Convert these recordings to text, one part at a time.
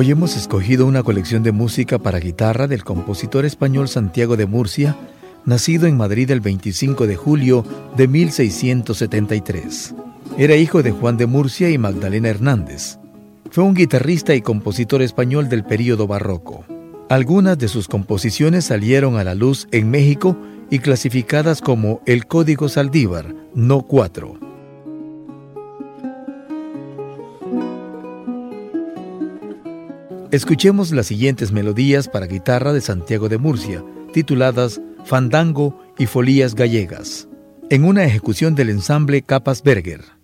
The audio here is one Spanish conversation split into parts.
Hoy hemos escogido una colección de música para guitarra del compositor español Santiago de Murcia, nacido en Madrid el 25 de julio de 1673. Era hijo de Juan de Murcia y Magdalena Hernández. Fue un guitarrista y compositor español del período barroco. Algunas de sus composiciones salieron a la luz en México y clasificadas como el Código Saldívar, no 4. Escuchemos las siguientes melodías para guitarra de Santiago de Murcia, tituladas Fandango y Folías Gallegas, en una ejecución del ensamble Capas Berger.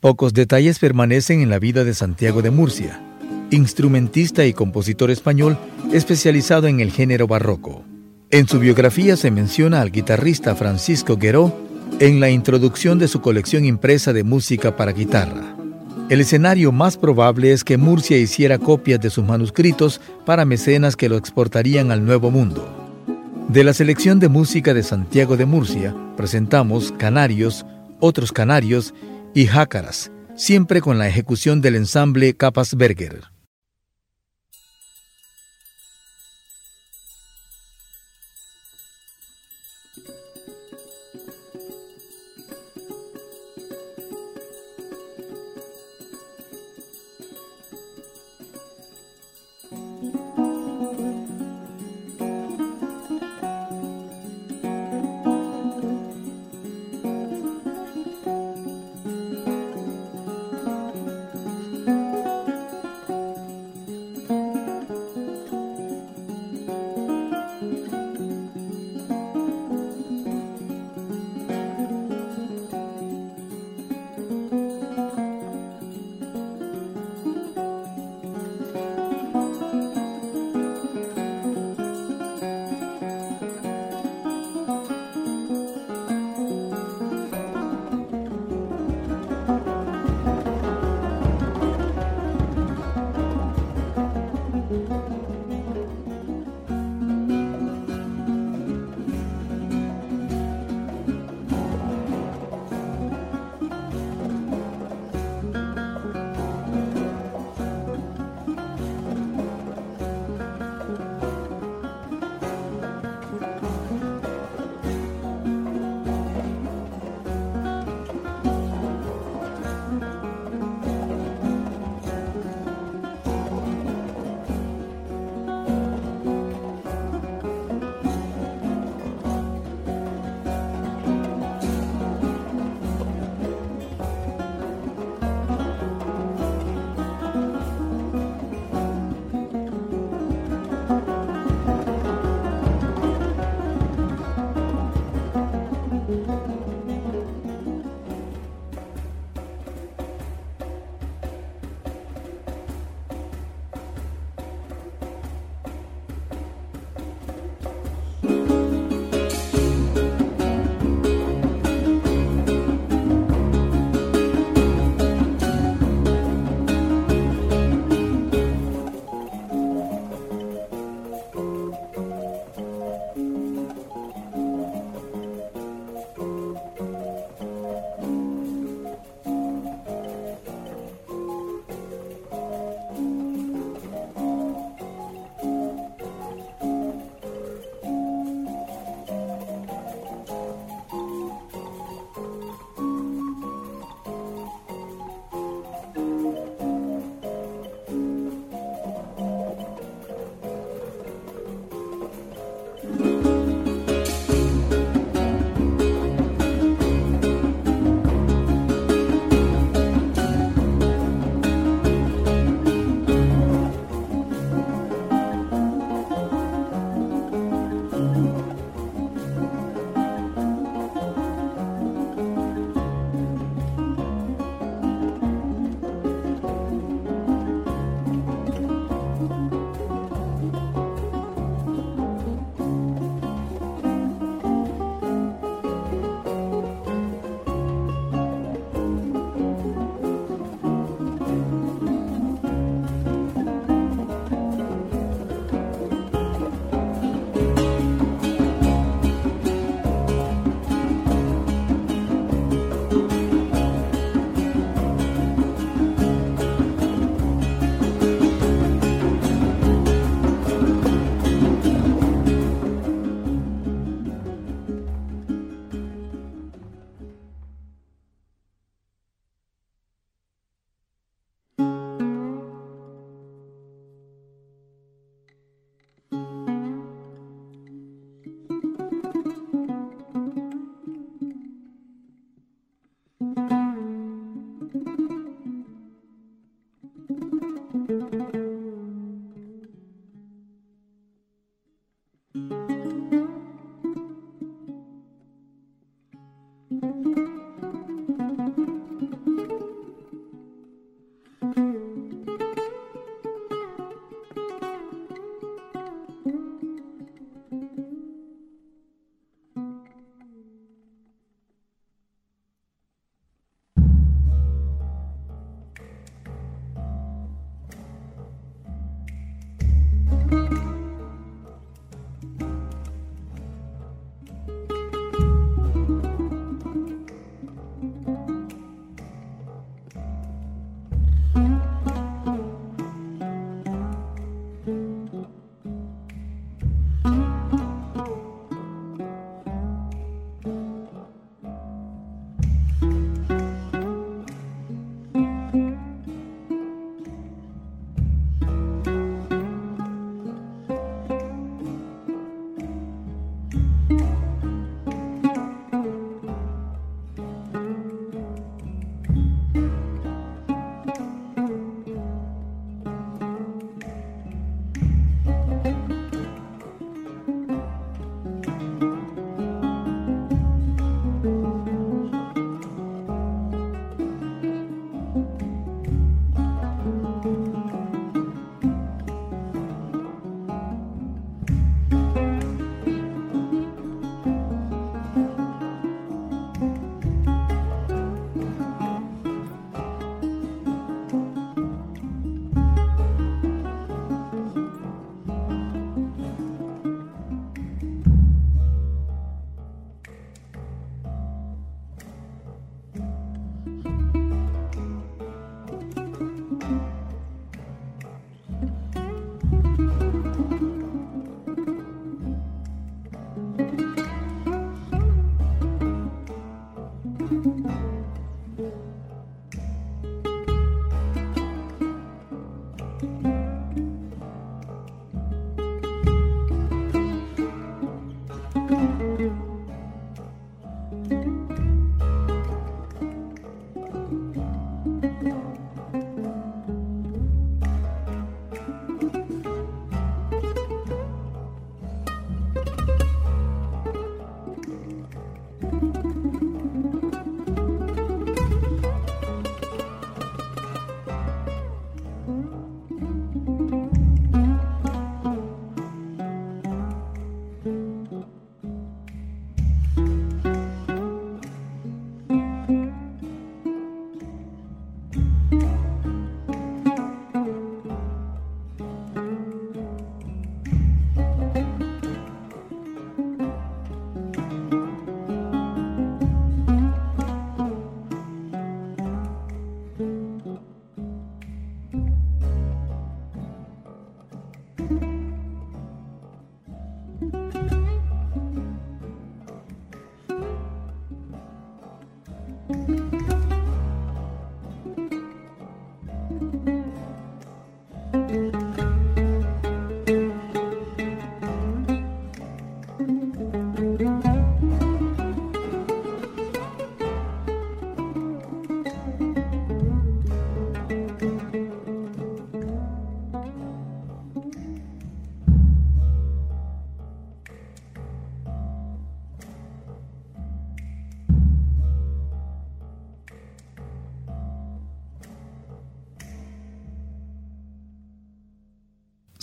Pocos detalles permanecen en la vida de Santiago de Murcia, instrumentista y compositor español especializado en el género barroco. En su biografía se menciona al guitarrista Francisco Gueró en la introducción de su colección impresa de música para guitarra. El escenario más probable es que Murcia hiciera copias de sus manuscritos para mecenas que lo exportarían al Nuevo Mundo. De la selección de música de Santiago de Murcia presentamos Canarios, Otros Canarios y Jácaras, siempre con la ejecución del ensamble Capasberger.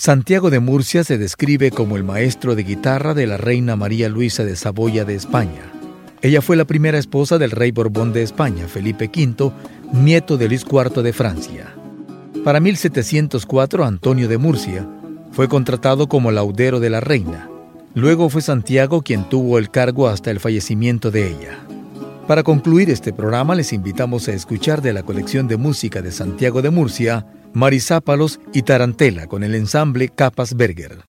Santiago de Murcia se describe como el maestro de guitarra de la reina María Luisa de Saboya de España. Ella fue la primera esposa del rey Borbón de España, Felipe V, nieto de Luis IV de Francia. Para 1704, Antonio de Murcia fue contratado como laudero de la reina. Luego fue Santiago quien tuvo el cargo hasta el fallecimiento de ella. Para concluir este programa les invitamos a escuchar de la colección de música de Santiago de Murcia, Marisápalos y Tarantela con el ensamble Capas Berger.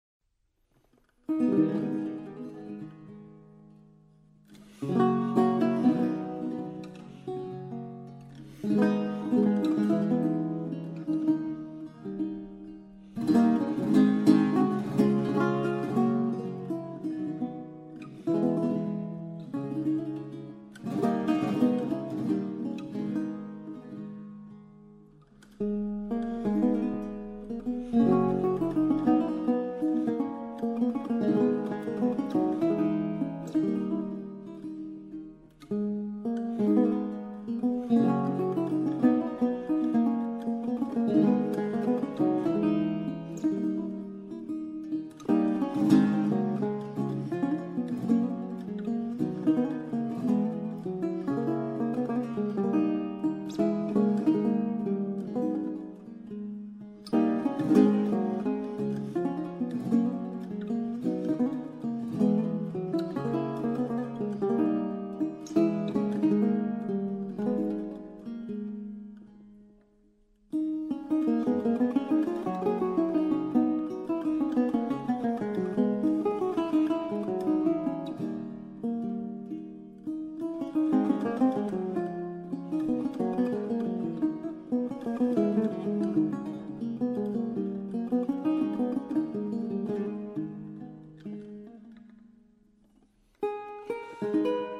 Música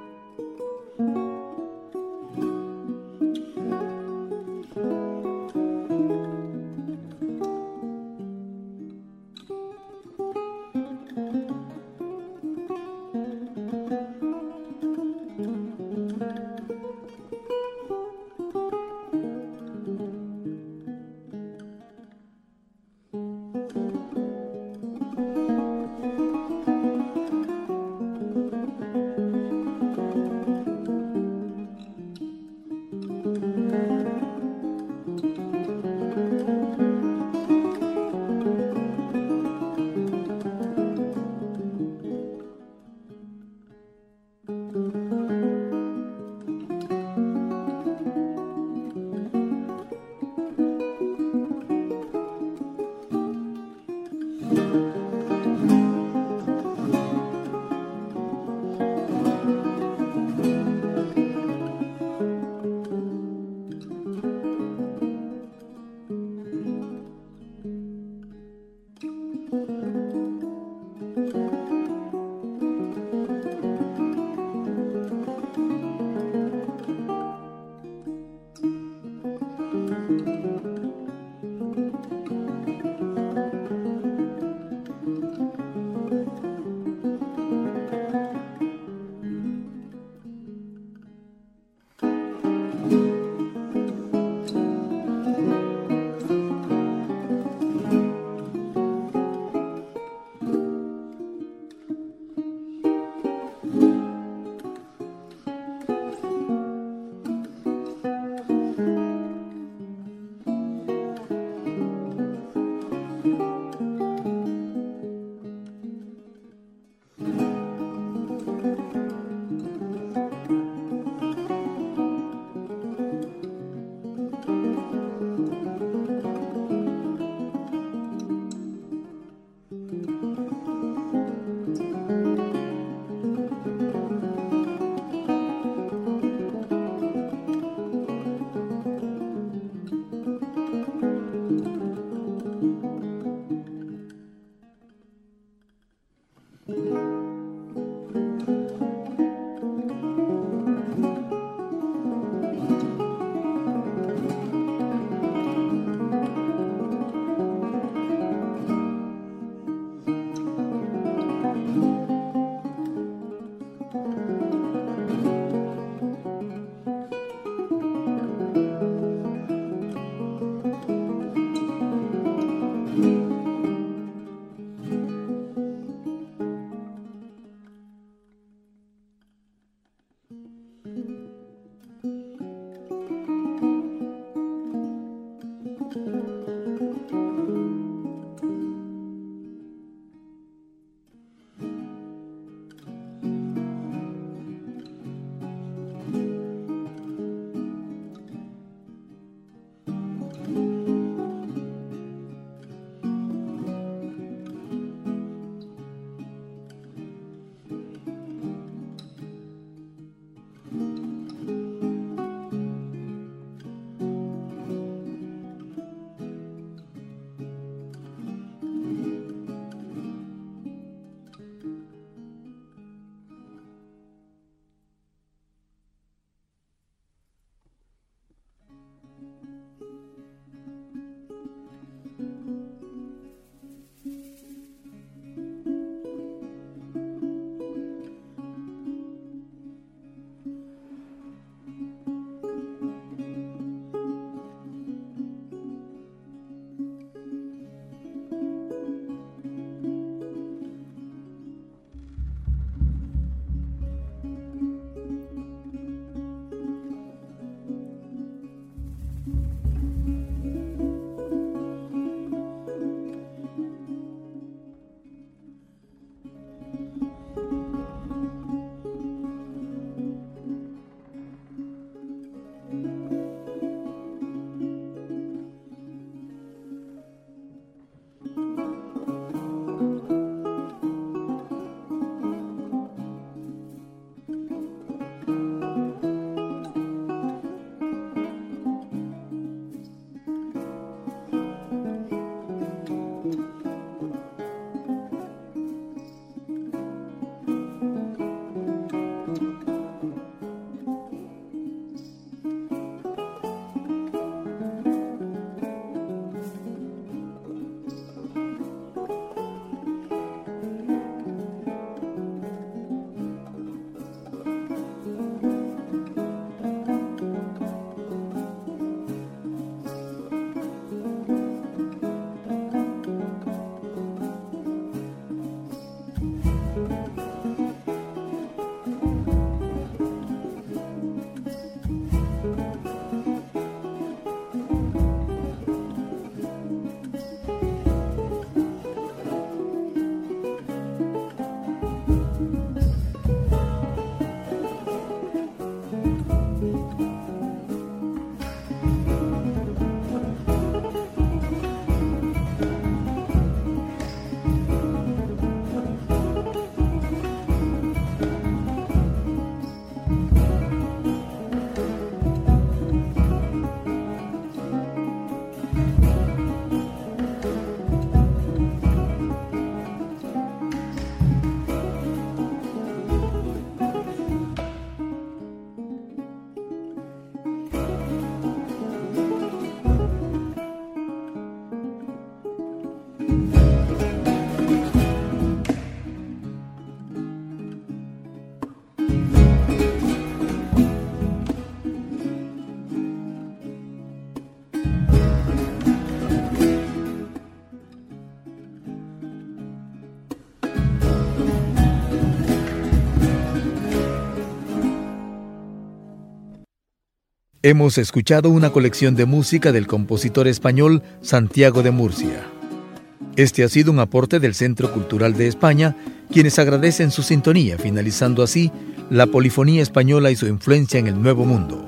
Hemos escuchado una colección de música del compositor español Santiago de Murcia. Este ha sido un aporte del Centro Cultural de España, quienes agradecen su sintonía, finalizando así la polifonía española y su influencia en el Nuevo Mundo.